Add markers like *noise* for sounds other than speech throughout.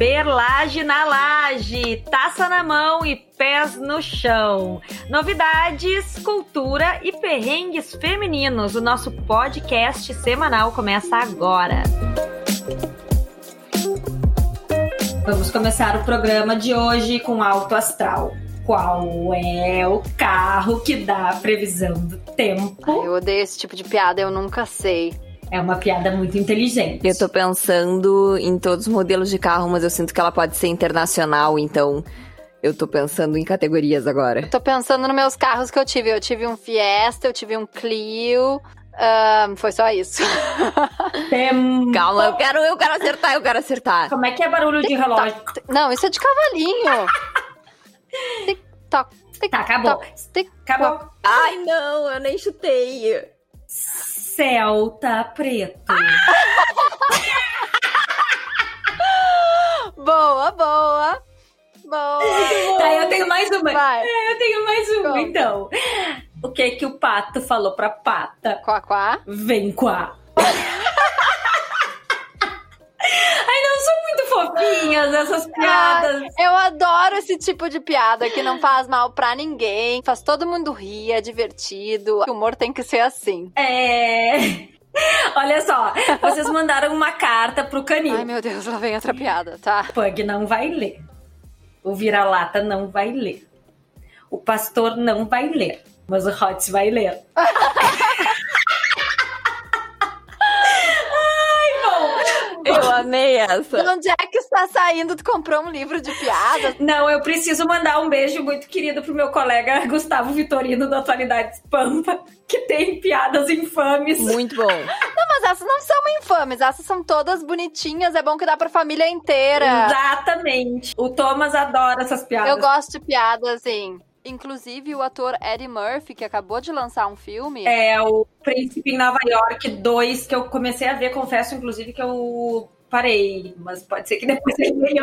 Perlage na laje, taça na mão e pés no chão. Novidades, cultura e perrengues femininos. O nosso podcast semanal começa agora. Vamos começar o programa de hoje com Alto Astral. Qual é o carro que dá a previsão do tempo? Ai, eu odeio esse tipo de piada, eu nunca sei. É uma piada muito inteligente. Eu tô pensando em todos os modelos de carro, mas eu sinto que ela pode ser internacional, então eu tô pensando em categorias agora. Tô pensando nos meus carros que eu tive. Eu tive um Fiesta, eu tive um Clio. ahn, foi só isso. *laughs* Tem... Calma, eu quero, eu quero acertar, eu quero acertar. Como é que é barulho de relógio? Não, isso é de cavalinho. *laughs* Tic-toc, tic-toc, Tá, acabou. Acabou. Ai, não, eu nem chutei. Celta preto. *laughs* Boa, boa. Boa. Tá, eu tenho mais uma. Vai. É, eu tenho mais uma, Conta. então. O que que o pato falou pra pata? Quá, quá. Vem cá. Ai, não, são essas piadas. Ai, eu adoro esse tipo de piada que não faz mal pra ninguém, faz todo mundo rir, é divertido. O humor tem que ser assim. É. *laughs* Olha só, vocês mandaram uma carta pro canil. Ai, meu Deus, lá vem outra piada, tá? Pug não vai ler. O vira-lata não vai ler. O pastor não vai ler. Mas o Hotz vai ler. *laughs* amei essa. De onde é que está saindo? Tu comprou um livro de piadas? Não, eu preciso mandar um beijo muito querido pro meu colega Gustavo Vitorino da Atualidades Pampa, que tem piadas infames. Muito bom. Não, mas essas não são infames, essas são todas bonitinhas, é bom que dá pra família inteira. Exatamente. O Thomas adora essas piadas. Eu gosto de piadas, assim. Inclusive, o ator Eddie Murphy, que acabou de lançar um filme. É o Príncipe em Nova York 2, que eu comecei a ver, confesso, inclusive, que eu parei. Mas pode ser que depois ele venha.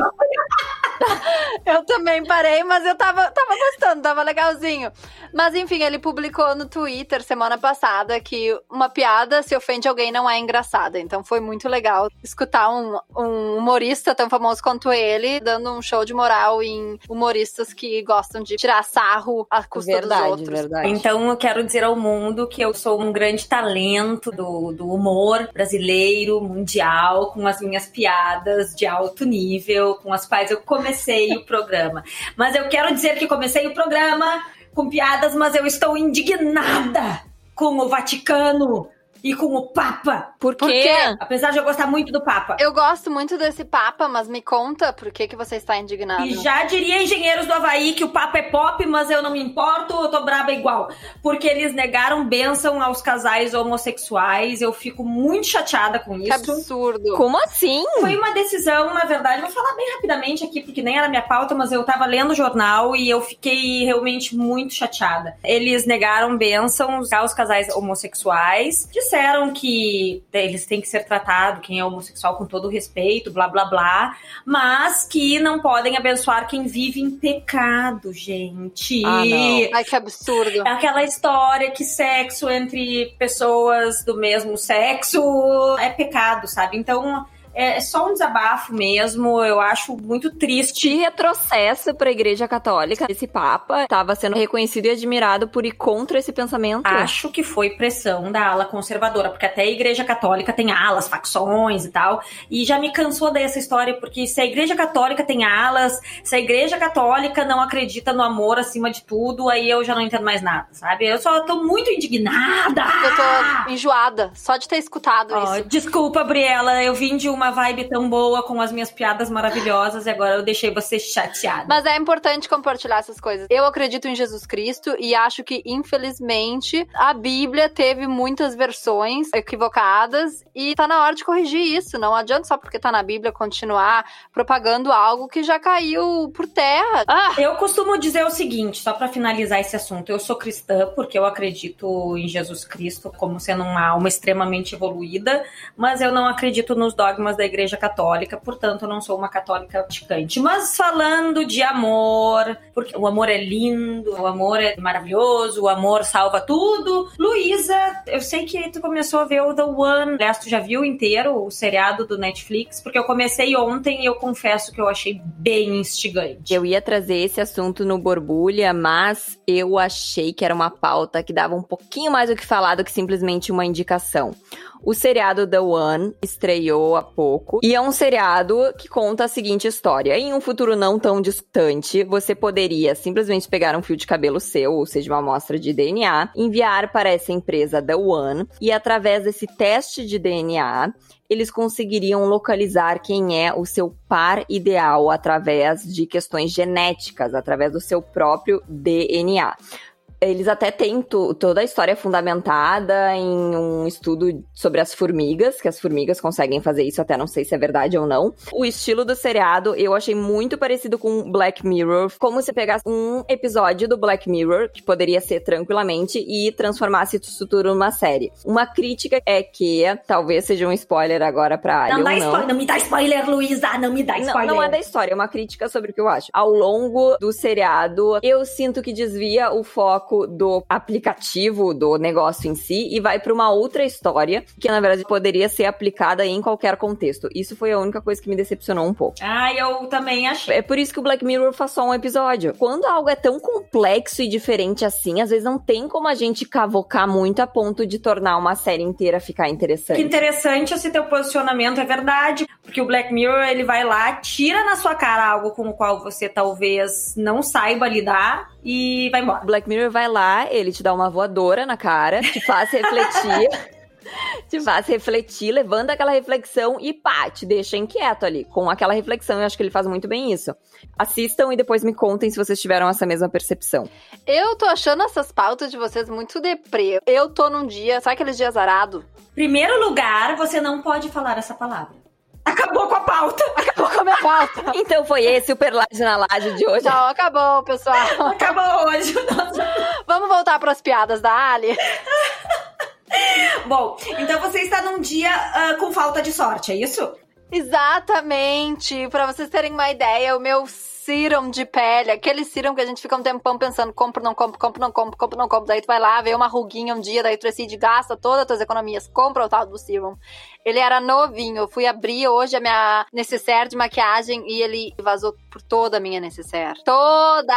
*laughs* Eu também parei, mas eu tava, tava gostando, tava legalzinho. Mas enfim, ele publicou no Twitter semana passada que uma piada se ofende alguém não é engraçada. Então foi muito legal escutar um, um humorista tão famoso quanto ele dando um show de moral em humoristas que gostam de tirar sarro à custa dos Verdade, outros. verdade. Então eu quero dizer ao mundo que eu sou um grande talento do, do humor brasileiro, mundial, com as minhas piadas de alto nível, com as quais eu comecei o programa. Mas eu quero dizer que comecei o programa com piadas, mas eu estou indignada com o Vaticano e com o Papa. Por quê? quê? Apesar de eu gostar muito do Papa. Eu gosto muito desse Papa, mas me conta por que, que você está indignado. E já diria engenheiros do Havaí que o papo é pop, mas eu não me importo, eu tô braba igual. Porque eles negaram bênção aos casais homossexuais. Eu fico muito chateada com Que isso. absurdo. Como assim? Foi uma decisão, na verdade, vou falar bem rapidamente aqui, porque nem era minha pauta, mas eu tava lendo o jornal e eu fiquei realmente muito chateada. Eles negaram bênçãos aos casais homossexuais, disseram que eles têm que ser tratados, quem é homossexual, com todo o respeito, blá blá blá, mas que não podem abençoar quem vive em pecado, gente. Ah, não. Ai, que absurdo. É aquela história que sexo entre pessoas do mesmo sexo é pecado, sabe? Então é só um desabafo mesmo. Eu acho muito triste. De retrocesso pra Igreja Católica, esse Papa estava sendo reconhecido e admirado por ir contra esse pensamento. Acho que foi pressão da ala conservadora, porque até a Igreja Católica tem alas, facções e tal. E já me cansou dessa história, porque se a Igreja Católica tem alas, se a Igreja Católica não acredita no amor acima de tudo, aí eu já não entendo mais nada, sabe? Eu só tô muito indignada. Eu tô enjoada só de ter escutado Ó, isso. desculpa, Briela, eu vim de uma vibe tão boa com as minhas piadas maravilhosas e agora eu deixei você chateada. Mas é importante compartilhar essas coisas. Eu acredito em Jesus Cristo e acho que, infelizmente, a Bíblia teve muitas versões equivocadas e tá na hora de corrigir isso. Não adianta só porque tá na Bíblia continuar propagando algo que já caiu por terra. Ah, Eu costumo dizer o seguinte, só pra finalizar esse assunto, eu sou cristã porque eu acredito em Jesus Cristo como sendo uma alma extremamente evoluída, mas eu não acredito nos dogmas da Igreja Católica, portanto eu não sou uma católica praticante. Mas falando de amor, porque o amor é lindo, o amor é maravilhoso, o amor salva tudo. Luísa, eu sei que tu começou a ver o The One. Aliás, tu já viu inteiro o seriado do Netflix? Porque eu comecei ontem e eu confesso que eu achei bem instigante. Eu ia trazer esse assunto no Borbulha, mas eu achei que era uma pauta que dava um pouquinho mais o que falar do que simplesmente uma indicação. O seriado The One estreou há pouco e é um seriado que conta a seguinte história. Em um futuro não tão distante, você poderia simplesmente pegar um fio de cabelo seu, ou seja, uma amostra de DNA, enviar para essa empresa The One e através desse teste de DNA, eles conseguiriam localizar quem é o seu par ideal através de questões genéticas, através do seu próprio DNA. Eles até têm toda a história fundamentada em um estudo sobre as formigas, que as formigas conseguem fazer isso, até não sei se é verdade ou não. O estilo do seriado eu achei muito parecido com Black Mirror, como se pegasse um episódio do Black Mirror, que poderia ser tranquilamente, e transformasse isso tudo numa série. Uma crítica é que, talvez seja um spoiler agora pra Ali não, dá não. Spoiler, não me dá spoiler, Luísa, não me dá spoiler. Não, não é da história, é uma crítica sobre o que eu acho. Ao longo do seriado, eu sinto que desvia o foco foco do aplicativo, do negócio em si, e vai para uma outra história que, na verdade, poderia ser aplicada em qualquer contexto. Isso foi a única coisa que me decepcionou um pouco. Ah, eu também achei. É por isso que o Black Mirror faz só um episódio. Quando algo é tão complexo e diferente assim, às vezes não tem como a gente cavocar muito a ponto de tornar uma série inteira ficar interessante. Que interessante esse teu posicionamento, é verdade. Porque o Black Mirror, ele vai lá, tira na sua cara algo com o qual você talvez não saiba lidar e vai embora. Black Mirror vai lá, ele te dá uma voadora na cara, te faz refletir. *laughs* te faz refletir, levando aquela reflexão e pá, te deixa inquieto ali. Com aquela reflexão, eu acho que ele faz muito bem isso. Assistam e depois me contem se vocês tiveram essa mesma percepção. Eu tô achando essas pautas de vocês muito deprê. Eu tô num dia, sabe aqueles dias azarado? Primeiro lugar, você não pode falar essa palavra. Acabou com a pauta. Acabou com a minha pauta. *laughs* então foi esse o Perlaje na Laje de hoje. Não, acabou, pessoal. *laughs* Acabou hoje. Vamos voltar para as piadas da Ali. Bom, então você está num dia uh, com falta de sorte, é isso? Exatamente. Para vocês terem uma ideia, o meu serum de pele, aquele serum que a gente fica um tempão pensando, compro, não compro, compro, não compro, compro, não compro. Daí tu vai lá, vê uma ruguinha um dia, daí tu decide, gasta todas as tuas economias, compra o tal do serum. Ele era novinho, eu fui abrir hoje a minha necessaire de maquiagem e ele vazou por toda a minha necessaire. Toda!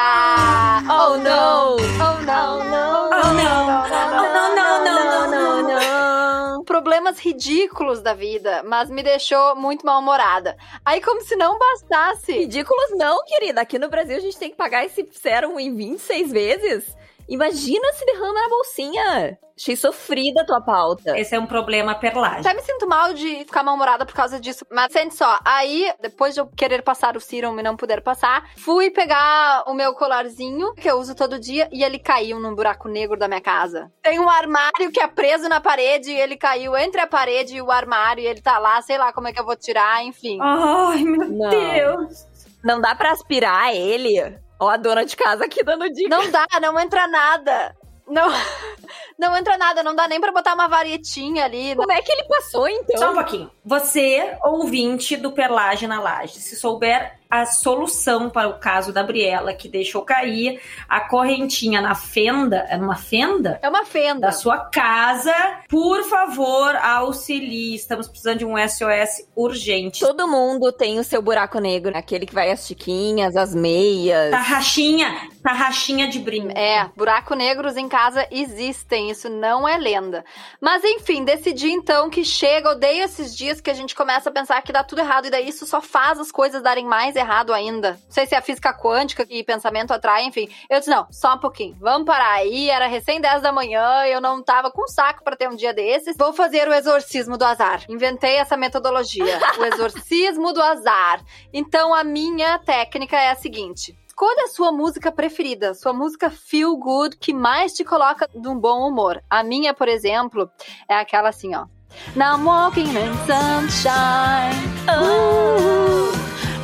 Oh no! Oh no, no! Oh não! Oh não, não, não, não, não! Problemas ridículos da vida, mas me deixou muito mal-humorada. Aí, como se não bastasse. Ridículos não, querida. Aqui no Brasil a gente tem que pagar esse serum em 26 vezes. Imagina se derrama na bolsinha. Achei sofrida a tua pauta. Esse é um problema perlagem. Até me sinto mal de ficar mal-humorada por causa disso. Mas sente só, aí, depois de eu querer passar o serum e não poder passar, fui pegar o meu colarzinho, que eu uso todo dia, e ele caiu num buraco negro da minha casa. Tem um armário que é preso na parede, e ele caiu entre a parede e o armário, e ele tá lá, sei lá como é que eu vou tirar, enfim. Ai, meu Não. Deus. Não dá pra aspirar ele? Ó, a dona de casa aqui dando dica. Não dá, não entra nada. Não, *laughs* não entra nada, não dá nem pra botar uma varietinha ali. Como é que ele passou, então? Só um pouquinho. Você, ouvinte do Perlage na Laje, se souber a solução para o caso da Briela, que deixou cair a correntinha na fenda, é numa fenda? É uma fenda. Da sua casa, por favor, auxilie. Estamos precisando de um SOS urgente. Todo mundo tem o seu buraco negro, aquele que vai as chiquinhas, as meias. Tarraxinha, tarraxinha de brinco. É, buraco negros em casa existem, isso não é lenda. Mas enfim, decidi então que chega, odeio esses dias que a gente começa a pensar que dá tudo errado e daí isso só faz as coisas darem mais errado ainda. Não sei se é a física quântica e pensamento atrai, enfim. Eu disse, não, só um pouquinho. Vamos parar aí, era recém 10 da manhã, eu não tava com saco para ter um dia desses. Vou fazer o exorcismo do azar. Inventei essa metodologia, *laughs* o exorcismo do azar. Então a minha técnica é a seguinte: Escolha a sua música preferida, sua música feel good que mais te coloca de um bom humor. A minha, por exemplo, é aquela assim, ó. Now I'm walking in sunshine. Ooh,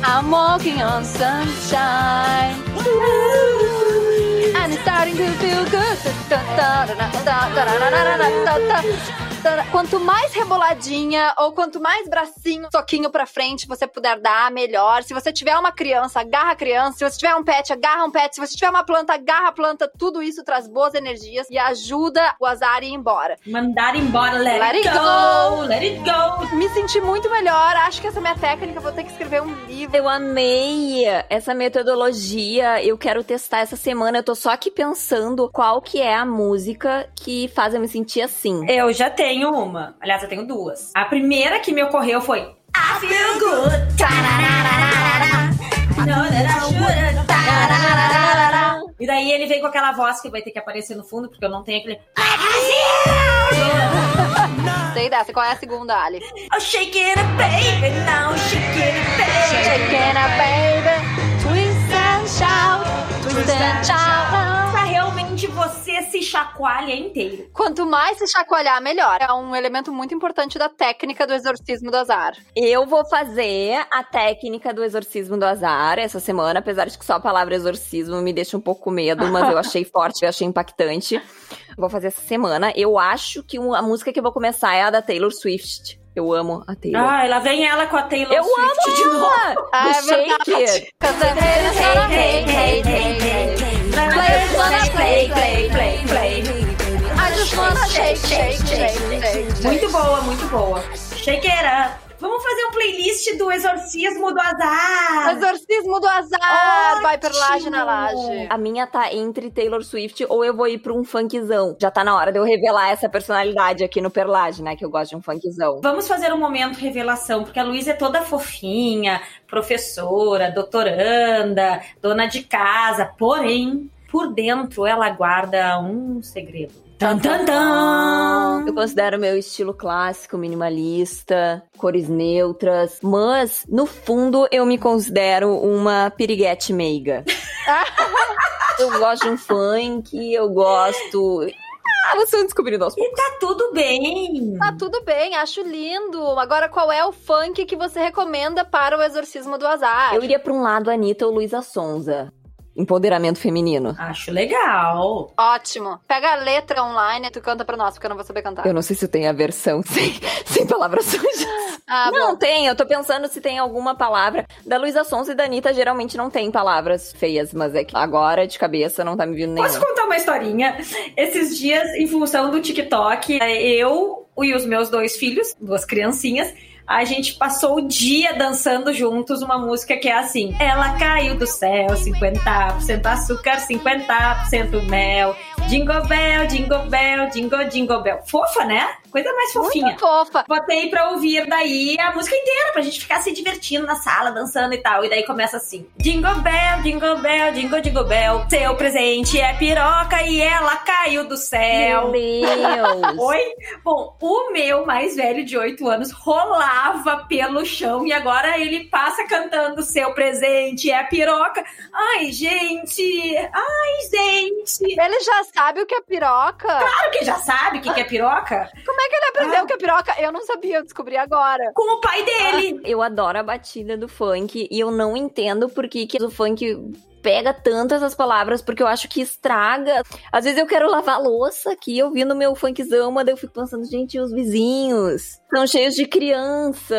I'm walking on sunshine. And it's starting to feel good. Quanto mais reboladinha ou quanto mais bracinho, soquinho pra frente você puder dar, melhor. Se você tiver uma criança, agarra a criança. Se você tiver um pet, agarra um pet. Se você tiver uma planta, agarra a planta. Tudo isso traz boas energias e ajuda o azar a ir embora. Mandar embora, let, let it, go, go, let it go. Me senti muito melhor. Acho que essa é minha técnica, vou ter que escrever um livro. Eu amei essa metodologia. Eu quero testar essa semana. Eu tô só aqui pensando qual que é a música que faz eu me sentir assim. Eu já tenho uma. Aliás, eu tenho duas. A primeira que me ocorreu foi I feel good. E daí ele vem com aquela voz que vai ter que aparecer no fundo, porque eu não tenho aquele. Sei dessa. Qual é a segunda, Ali? Oh, shake it up, baby. Now shake it up, baby. Shake it up, baby. Twist and shout. Twist and shout realmente você se chacoalha inteiro. Quanto mais se chacoalhar, melhor. É um elemento muito importante da técnica do exorcismo do azar. Eu vou fazer a técnica do exorcismo do azar essa semana, apesar de que só a palavra exorcismo me deixa um pouco com medo, mas eu achei *laughs* forte, eu achei impactante. Vou fazer essa semana. Eu acho que a música que eu vou começar é a da Taylor Swift. Eu amo a Taylor. Ah, ela vem ela com a Taylor eu Swift amo de novo. *laughs* Ah, é Shake It. Shake, shake. Muito boa, muito boa. Shake it up. Vamos fazer um playlist do Exorcismo do Azar. Exorcismo do Azar. Ótimo. Vai per laje na laje. A minha tá entre Taylor Swift ou eu vou ir pra um funkzão. Já tá na hora de eu revelar essa personalidade aqui no Perlage, né? Que eu gosto de um funkzão. Vamos fazer um momento revelação, porque a Luísa é toda fofinha, professora, doutoranda, dona de casa. Porém, por dentro ela guarda um segredo. Tan, tan, tan. Eu considero meu estilo clássico, minimalista, cores neutras, mas no fundo eu me considero uma piriguete meiga. *laughs* eu gosto de um funk, eu gosto. Ah, vocês vão descobrindo aos poucos. E tá tudo bem. Tá tudo bem, acho lindo. Agora, qual é o funk que você recomenda para o exorcismo do azar? Eu iria pra um lado Anitta ou Luísa Sonza empoderamento feminino. Acho legal. Ótimo. Pega a letra online e tu canta pra nós, porque eu não vou saber cantar. Eu não sei se tem a versão *laughs* sem, sem palavras sujas. Ah, não, bom. tem. Eu tô pensando se tem alguma palavra. Da Luísa Sons e da Anitta, geralmente não tem palavras feias, mas é que agora, de cabeça, não tá me vindo nenhuma. Posso contar uma historinha? Esses dias, em função do TikTok, eu e os meus dois filhos, duas criancinhas, a gente passou o dia dançando juntos uma música que é assim: Ela caiu do céu, 50% açúcar, 50% mel. Jingle bell, jingle bell, jingle, jingle bell. Fofa, né? Coisa mais fofinha. Muito fofa. Botei pra ouvir daí a música inteira, pra gente ficar se divertindo na sala, dançando e tal. E daí começa assim: Jingle bell, jingle bell, jingle, jingle bell. Seu presente é piroca e ela caiu do céu. Meu Deus. *laughs* Oi? Bom, o meu mais velho de 8 anos rolava pelo chão e agora ele passa cantando: Seu presente é piroca. Ai, gente! Ai, gente! Ele já sabe o que é piroca? Claro que já sabe o que, que é piroca. Como é que ele aprendeu ah. o que é piroca? Eu não sabia, eu descobri agora. Com o pai dele. Ah, eu adoro a batida do funk e eu não entendo por que, que o funk pega tanto essas palavras, porque eu acho que estraga. Às vezes eu quero lavar louça aqui, ouvindo meu funkzão, mas eu fico pensando, gente, os vizinhos estão cheios de criança.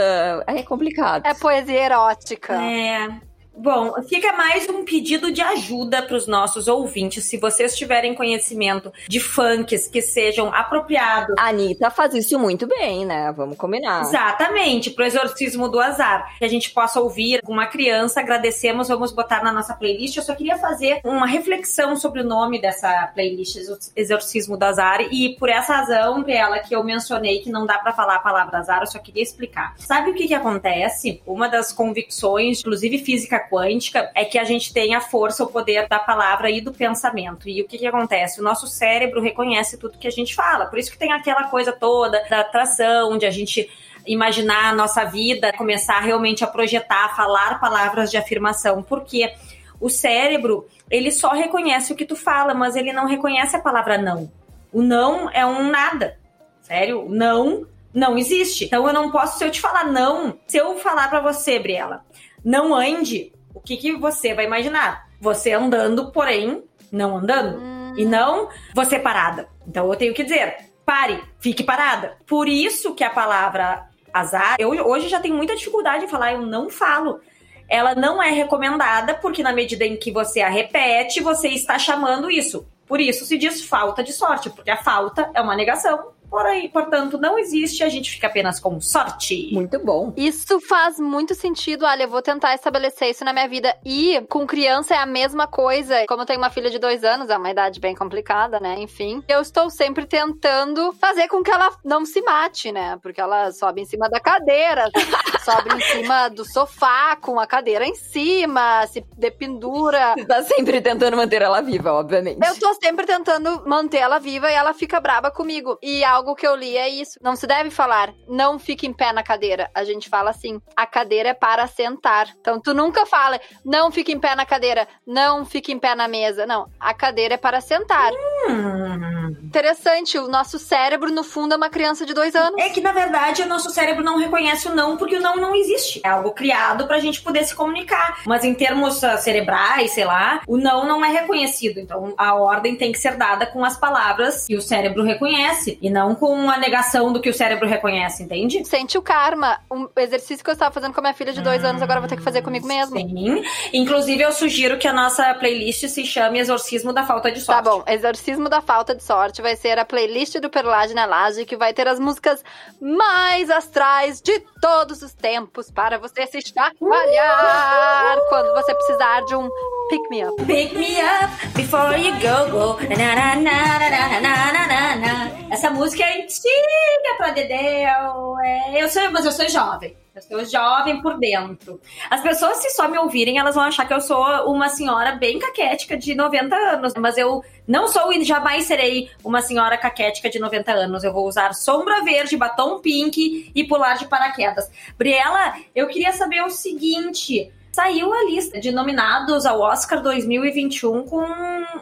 É complicado. É poesia erótica. É. Bom, fica mais um pedido de ajuda para os nossos ouvintes. Se vocês tiverem conhecimento de funks que sejam apropriados. A Anitta faz isso muito bem, né? Vamos combinar. Exatamente, pro exorcismo do azar. Que a gente possa ouvir uma criança, agradecemos, vamos botar na nossa playlist. Eu só queria fazer uma reflexão sobre o nome dessa playlist, Exorcismo do Azar. E por essa razão, ela que eu mencionei que não dá para falar a palavra azar, eu só queria explicar. Sabe o que, que acontece? Uma das convicções, inclusive física quântica é que a gente tem a força, o poder da palavra e do pensamento. E o que, que acontece? O nosso cérebro reconhece tudo que a gente fala. Por isso que tem aquela coisa toda da atração, de a gente imaginar a nossa vida, começar realmente a projetar, a falar palavras de afirmação. Porque o cérebro, ele só reconhece o que tu fala, mas ele não reconhece a palavra não. O não é um nada. Sério? Não não existe. Então eu não posso, se eu te falar não, se eu falar para você, Briela, não ande, o que, que você vai imaginar? Você andando, porém, não andando. Hum. E não você parada. Então eu tenho que dizer, pare, fique parada. Por isso que a palavra azar, eu hoje já tenho muita dificuldade em falar, eu não falo. Ela não é recomendada porque na medida em que você a repete, você está chamando isso. Por isso se diz falta de sorte, porque a falta é uma negação Porém, portanto, não existe, a gente fica apenas com sorte. Muito bom. Isso faz muito sentido, olha, eu vou tentar estabelecer isso na minha vida. E com criança é a mesma coisa. Como eu tenho uma filha de dois anos, é uma idade bem complicada, né? Enfim, eu estou sempre tentando fazer com que ela não se mate, né? Porque ela sobe em cima da cadeira, *laughs* sobe em cima do sofá com a cadeira em cima, se dependura. Você tá sempre tentando manter ela viva, obviamente. Eu tô sempre tentando manter ela viva e ela fica braba comigo. E a algo que eu li é isso. Não se deve falar, não fique em pé na cadeira. A gente fala assim, a cadeira é para sentar. Então tu nunca fala, não fique em pé na cadeira, não fique em pé na mesa. Não, a cadeira é para sentar. Hum. Interessante, o nosso cérebro, no fundo, é uma criança de dois anos. É que, na verdade, o nosso cérebro não reconhece o não, porque o não não existe. É algo criado pra gente poder se comunicar. Mas em termos uh, cerebrais, sei lá, o não não é reconhecido. Então a ordem tem que ser dada com as palavras que o cérebro reconhece e não com a negação do que o cérebro reconhece, entende? Sente o karma. Um exercício que eu estava fazendo com a minha filha de dois hum, anos, agora vou ter que fazer comigo mesmo. Sim. Inclusive, eu sugiro que a nossa playlist se chame Exorcismo da Falta de Sorte. Tá bom, Exorcismo da Falta de Sorte vai ser a playlist do Perlage na Laje, que vai ter as músicas mais astrais de todos os tempos para você se chacoalhar uh! quando você precisar de um Pick me up. Pick me up before you go, go. Na, na, na, Essa música é antiga pra Dedéu. É, eu sou, mas eu sou jovem. Eu sou jovem por dentro. As pessoas, se só me ouvirem, elas vão achar que eu sou uma senhora bem caquética de 90 anos. Mas eu não sou e jamais serei uma senhora caquética de 90 anos. Eu vou usar sombra verde, batom pink e pular de paraquedas. Briela, eu queria saber o seguinte saiu a lista de nominados ao Oscar 2021 com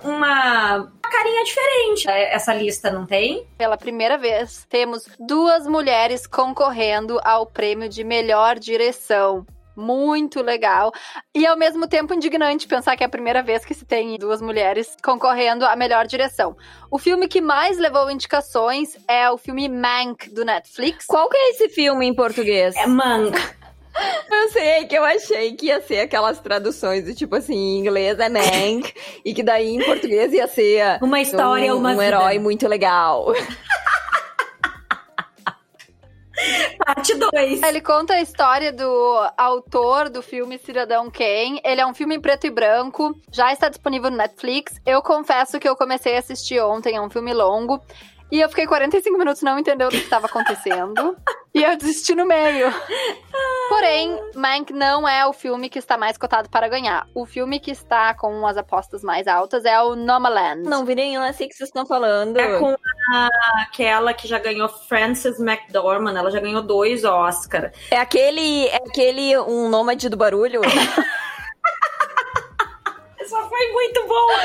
uma carinha diferente. É, essa lista não tem? Pela primeira vez, temos duas mulheres concorrendo ao prêmio de melhor direção muito legal. E ao mesmo tempo indignante pensar que é a primeira vez que se tem duas mulheres concorrendo à melhor direção. O filme que mais levou indicações é o filme Mank do Netflix. Qual que é esse filme em português? É Mank. Eu sei que eu achei que ia ser aquelas traduções do tipo assim, em inglês é Mank, e que daí em português ia ser uma história, um, uma um herói muito legal. *laughs* Parte 2. Ele conta a história do autor do filme Cidadão Kane. Ele é um filme em preto e branco, já está disponível no Netflix. Eu confesso que eu comecei a assistir ontem, é um filme longo. E eu fiquei 45 minutos não entendendo o que estava acontecendo. *laughs* e eu desisti no meio. Porém, Mank não é o filme que está mais cotado para ganhar. O filme que está com as apostas mais altas é o Nomaland. Não vi nenhum, o que vocês estão falando. É com a, aquela que já ganhou Frances McDormand. Ela já ganhou dois Oscar. É aquele, é aquele um nômade do barulho? *laughs* Foi muito boa.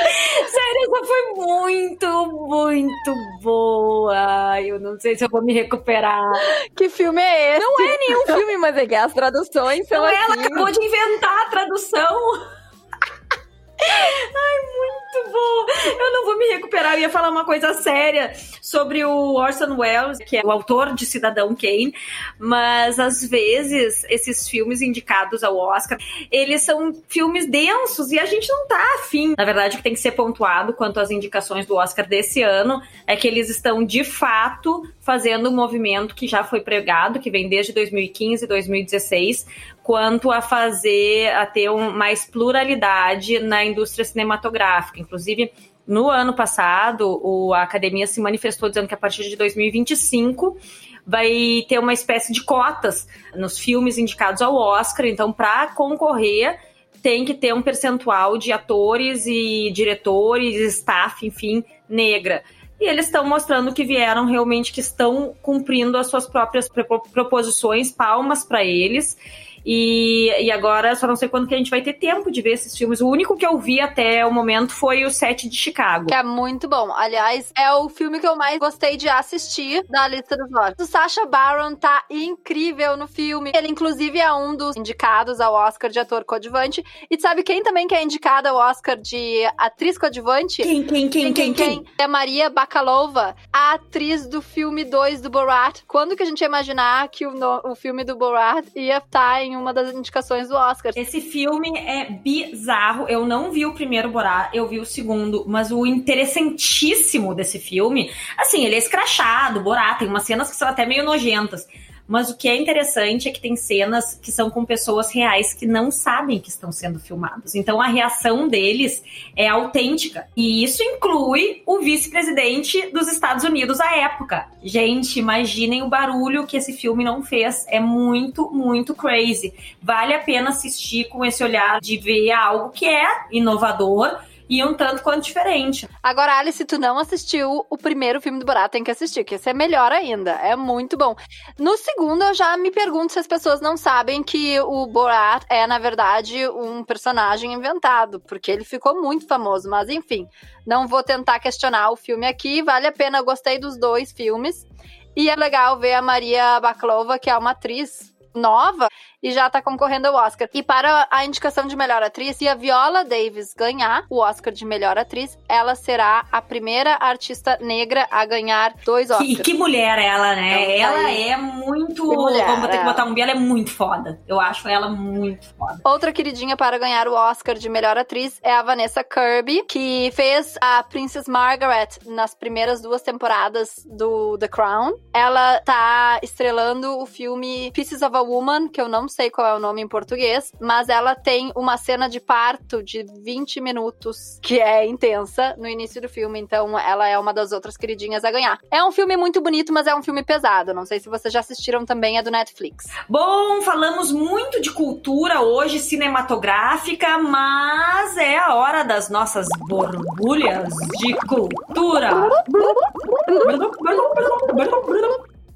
Sério, essa foi muito, muito boa. Eu não sei se eu vou me recuperar. Que filme é esse? Não é nenhum filme, mas é que as traduções são não, assim. Ela acabou de inventar a tradução. *laughs* Ai, muito bom! Eu não vou me recuperar. Eu ia falar uma coisa séria sobre o Orson Welles, que é o autor de Cidadão Kane, mas às vezes esses filmes indicados ao Oscar, eles são filmes densos e a gente não tá afim. Na verdade, o que tem que ser pontuado quanto às indicações do Oscar desse ano é que eles estão de fato fazendo um movimento que já foi pregado, que vem desde 2015 e 2016, quanto a fazer, a ter um, mais pluralidade na indústria cinematográfica. Inclusive, no ano passado, o, a academia se manifestou dizendo que a partir de 2025 vai ter uma espécie de cotas nos filmes indicados ao Oscar. Então, para concorrer, tem que ter um percentual de atores e diretores, staff, enfim, negra. E eles estão mostrando que vieram realmente que estão cumprindo as suas próprias proposições, palmas para eles. E, e agora só não sei quando que a gente vai ter tempo de ver esses filmes. O único que eu vi até o momento foi o Sete de Chicago. Que é muito bom. Aliás, é o filme que eu mais gostei de assistir da lista dos Oscars. O Sacha Baron tá incrível no filme. Ele, inclusive, é um dos indicados ao Oscar de ator coadjuvante. E sabe quem também que é indicada ao Oscar de atriz coadjuvante? Quem, quem, quem, quem, quem? É Maria Bakalova, a atriz do filme 2 do Borat. Quando que a gente ia imaginar que o, o filme do Borat ia estar tá em uma das indicações do Oscar? Esse filme é bizarro. Eu não vi o primeiro Borat, eu vi o segundo, mas o interessantíssimo desse filme, assim, ele é escrachado, Borat, tem umas cenas que são até meio nojentas. Mas o que é interessante é que tem cenas que são com pessoas reais que não sabem que estão sendo filmadas. Então a reação deles é autêntica. E isso inclui o vice-presidente dos Estados Unidos à época. Gente, imaginem o barulho que esse filme não fez. É muito, muito crazy. Vale a pena assistir com esse olhar de ver algo que é inovador e um tanto quanto diferente. Agora, Alice, se tu não assistiu o primeiro filme do Borat, tem que assistir, que esse é melhor ainda. É muito bom. No segundo, eu já me pergunto se as pessoas não sabem que o Borat é, na verdade, um personagem inventado, porque ele ficou muito famoso. Mas, enfim, não vou tentar questionar o filme aqui. Vale a pena, eu gostei dos dois filmes. E é legal ver a Maria Baklova, que é uma atriz nova e já tá concorrendo ao Oscar. E para a indicação de melhor atriz, se a Viola Davis ganhar o Oscar de melhor atriz, ela será a primeira artista negra a ganhar dois Oscars. Que, que mulher ela, né? Então, ela é muito. Mulher, vamos ter que botar um ela é muito foda. Eu acho ela muito foda. Outra queridinha para ganhar o Oscar de melhor atriz é a Vanessa Kirby, que fez a Princess Margaret nas primeiras duas temporadas do The Crown. Ela tá estrelando o filme Pieces of a Woman, que eu não sei qual é o nome em português, mas ela tem uma cena de parto de 20 minutos, que é intensa no início do filme, então ela é uma das outras queridinhas a ganhar. É um filme muito bonito, mas é um filme pesado. Não sei se vocês já assistiram também, é do Netflix. Bom, falamos muito de cultura hoje cinematográfica, mas é a hora das nossas borbulhas de cultura.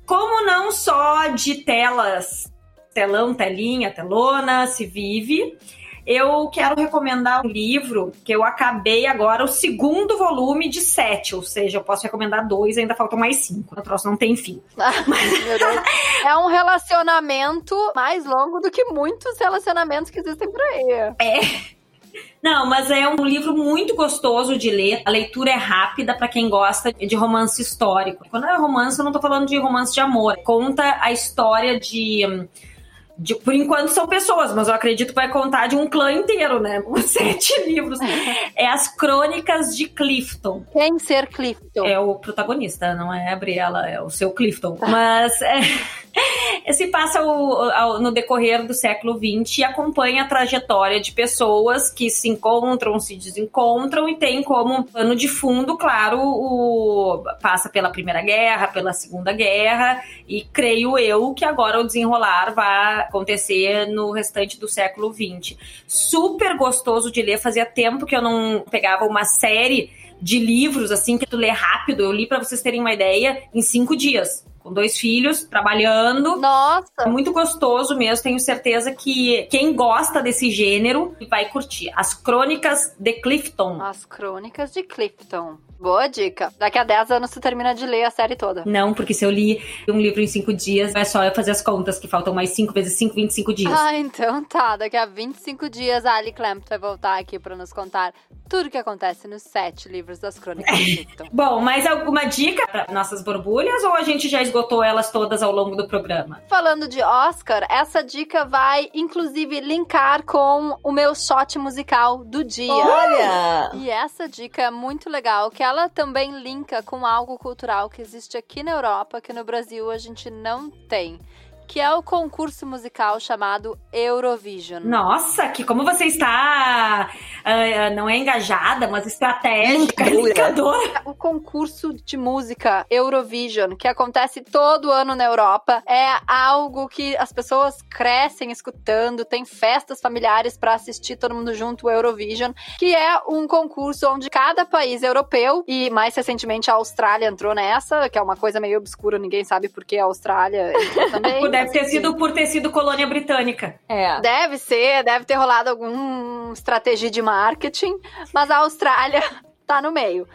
Como não só de telas telão, telinha, telona, se vive. Eu quero recomendar um livro que eu acabei agora, o segundo volume de sete, ou seja, eu posso recomendar dois, ainda faltam mais cinco. O troço não tem fim. *laughs* é um relacionamento mais longo do que muitos relacionamentos que existem por aí. É. Não, mas é um livro muito gostoso de ler. A leitura é rápida para quem gosta de romance histórico. Quando é romance, eu não tô falando de romance de amor. Conta a história de de, por enquanto são pessoas, mas eu acredito que vai contar de um clã inteiro, né? *laughs* Sete livros. *laughs* É as Crônicas de Clifton. Quem ser Clifton? É o protagonista, não é a Gabriela, é o seu Clifton. Mas é, *laughs* se passa o, no decorrer do século XX e acompanha a trajetória de pessoas que se encontram, se desencontram e tem como pano de fundo, claro, o passa pela Primeira Guerra, pela Segunda Guerra e creio eu que agora o desenrolar vai acontecer no restante do século XX. Super gostoso de ler, fazia tempo que eu não pegava uma série de livros assim que tu lê rápido. Eu li para vocês terem uma ideia em cinco dias com dois filhos, trabalhando. Nossa! Muito gostoso mesmo. Tenho certeza que quem gosta desse gênero vai curtir. As Crônicas de Clifton. As Crônicas de Clifton. Boa dica. Daqui a 10 anos tu termina de ler a série toda. Não, porque se eu li um livro em 5 dias, é só eu fazer as contas, que faltam mais 5 vezes 5, 25 dias. Ah, então tá. Daqui a 25 dias a Ali Clamp vai voltar aqui pra nos contar tudo o que acontece nos sete livros das Crônicas de Clifton. *laughs* Bom, mais alguma dica para nossas borbulhas ou a gente já esgotou elas todas ao longo do programa? Falando de Oscar, essa dica vai inclusive linkar com o meu shot musical do dia. Olha! E essa dica é muito legal, que ela também linka com algo cultural que existe aqui na Europa, que no Brasil a gente não tem que é o concurso musical chamado Eurovision. Nossa, que como você está, uh, não é engajada, mas estratégica, linkadora. O concurso de música Eurovision, que acontece todo ano na Europa, é algo que as pessoas crescem escutando, tem festas familiares para assistir todo mundo junto o Eurovision, que é um concurso onde cada país europeu, e mais recentemente a Austrália entrou nessa, que é uma coisa meio obscura, ninguém sabe por que a Austrália entrou *laughs* também. Deve ter sido por ter sido colônia britânica. É. Deve ser, deve ter rolado alguma estratégia de marketing, mas a Austrália *laughs* tá no meio.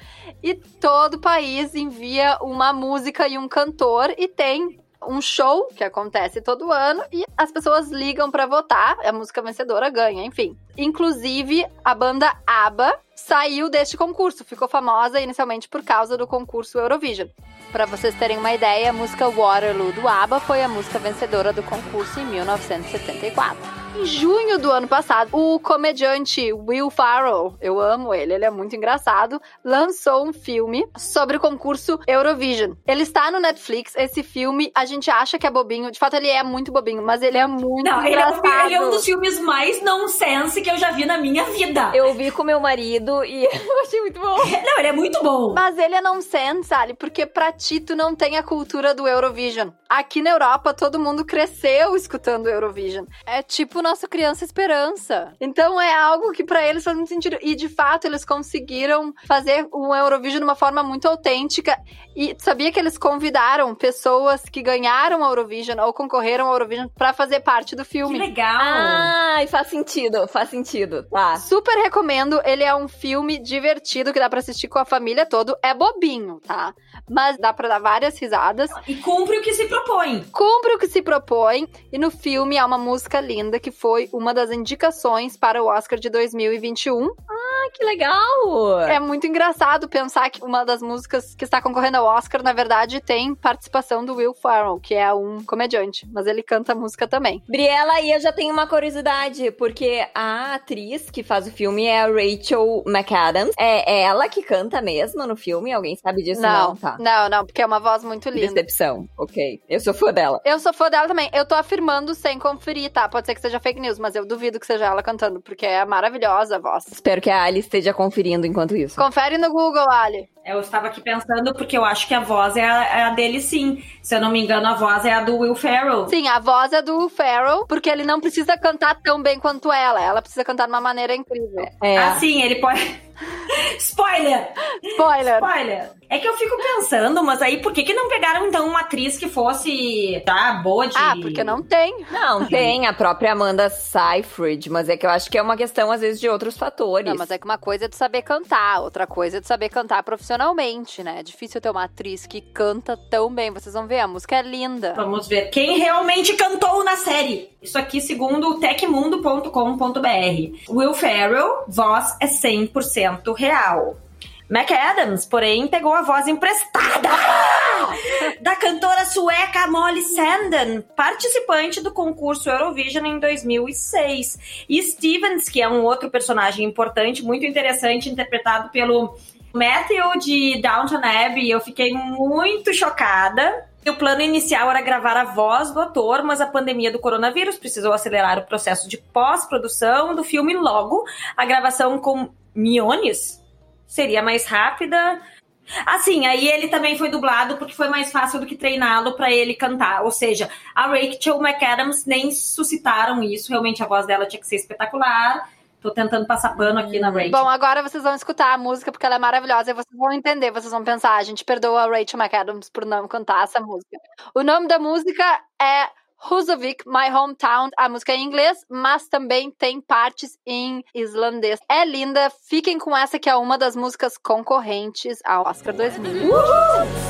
E todo país envia uma música e um cantor e tem um show que acontece todo ano e as pessoas ligam para votar, a música vencedora ganha, enfim. Inclusive, a banda ABBA saiu deste concurso, ficou famosa inicialmente por causa do concurso Eurovision. Para vocês terem uma ideia, a música Waterloo do ABBA foi a música vencedora do concurso em 1974. Em junho do ano passado, o comediante Will Farrell, eu amo ele, ele é muito engraçado, lançou um filme sobre o concurso Eurovision. Ele está no Netflix, esse filme a gente acha que é bobinho, de fato ele é muito bobinho, mas ele é muito Não, ele é, engraçado. ele é um dos filmes mais nonsense que eu já vi na minha vida. Eu vi com meu marido e *laughs* eu achei muito bom. *laughs* Não, ele é muito bom. Mas ele é nonsense, sabe? Porque pra ti tu não tem a cultura do Eurovision. Aqui na Europa todo mundo cresceu escutando Eurovision. É tipo nossa criança esperança. Então é algo que pra eles faz muito sentido. E de fato eles conseguiram fazer o Eurovision de uma forma muito autêntica. E sabia que eles convidaram pessoas que ganharam o Eurovision ou concorreram ao Eurovision pra fazer parte do Que filme. legal. Ai, faz sentido, faz sentido. Tá. Super recomendo, ele é um filme divertido que dá pra assistir com a família todo. É bobinho, tá? Mas dá pra dar várias risadas. E cumpre o que se propõe. Cumpre o que se propõe. E no filme há uma música linda que foi uma das indicações para o Oscar de 2021. Ah, que legal! É muito engraçado pensar que uma das músicas que está concorrendo ao Oscar, na verdade, tem participação do Will Ferrell, que é um comediante, mas ele canta a música também. Briela, aí eu já tenho uma curiosidade, porque a atriz que faz o filme é a Rachel McAdams. É ela que canta mesmo no filme? Alguém sabe disso? Não, tá. não, não, porque é uma voz muito linda. Decepção, ok. Eu sou fã dela. Eu sou fã dela também. Eu tô afirmando sem conferir, tá? Pode ser que seja fake news, mas eu duvido que seja ela cantando, porque é maravilhosa a voz. Espero que a Ali esteja conferindo enquanto isso. Confere no Google, Ali. Eu estava aqui pensando porque eu acho que a voz é a, é a dele sim. Se eu não me engano, a voz é a do Will Ferrell. Sim, a voz é do Farrell, porque ele não precisa cantar tão bem quanto ela. Ela precisa cantar de uma maneira incrível. É. Ah, sim, ele pode. *laughs* Spoiler! Spoiler. Spoiler! É que eu fico pensando, mas aí por que, que não pegaram então uma atriz que fosse tá, boa de. Ah, porque não tem. Não, tem a própria Amanda Seyfried, mas é que eu acho que é uma questão, às vezes, de outros fatores. Não, mas é que uma coisa é tu saber cantar, outra coisa é tu saber cantar profissionalmente, né? É difícil ter uma atriz que canta tão bem. Vocês vão ver, a música é linda. Vamos ver quem realmente cantou na série. Isso aqui segundo o tecmundo.com.br. Will Ferrell, voz é 100% real. McAdams, porém, pegou a voz emprestada *laughs* da cantora sueca Molly Sandén, participante do concurso Eurovision em 2006. E Stevens, que é um outro personagem importante, muito interessante, interpretado pelo Matthew de Downton Abbey. Eu fiquei muito chocada. O plano inicial era gravar a voz do ator, mas a pandemia do coronavírus precisou acelerar o processo de pós-produção do filme. Logo, a gravação com Miones seria mais rápida. Assim, aí ele também foi dublado porque foi mais fácil do que treiná-lo para ele cantar. Ou seja, a Rachel McAdams nem suscitaram isso. Realmente a voz dela tinha que ser espetacular. Tô tentando passar pano aqui na Rachel. Bom, agora vocês vão escutar a música porque ela é maravilhosa e vocês vão entender, vocês vão pensar, a gente perdoa a Rachel McAdams por não cantar essa música. O nome da música é Husavik, My Hometown, a música é em inglês, mas também tem partes em islandês. É linda, fiquem com essa que é uma das músicas concorrentes ao Oscar 2000. Sing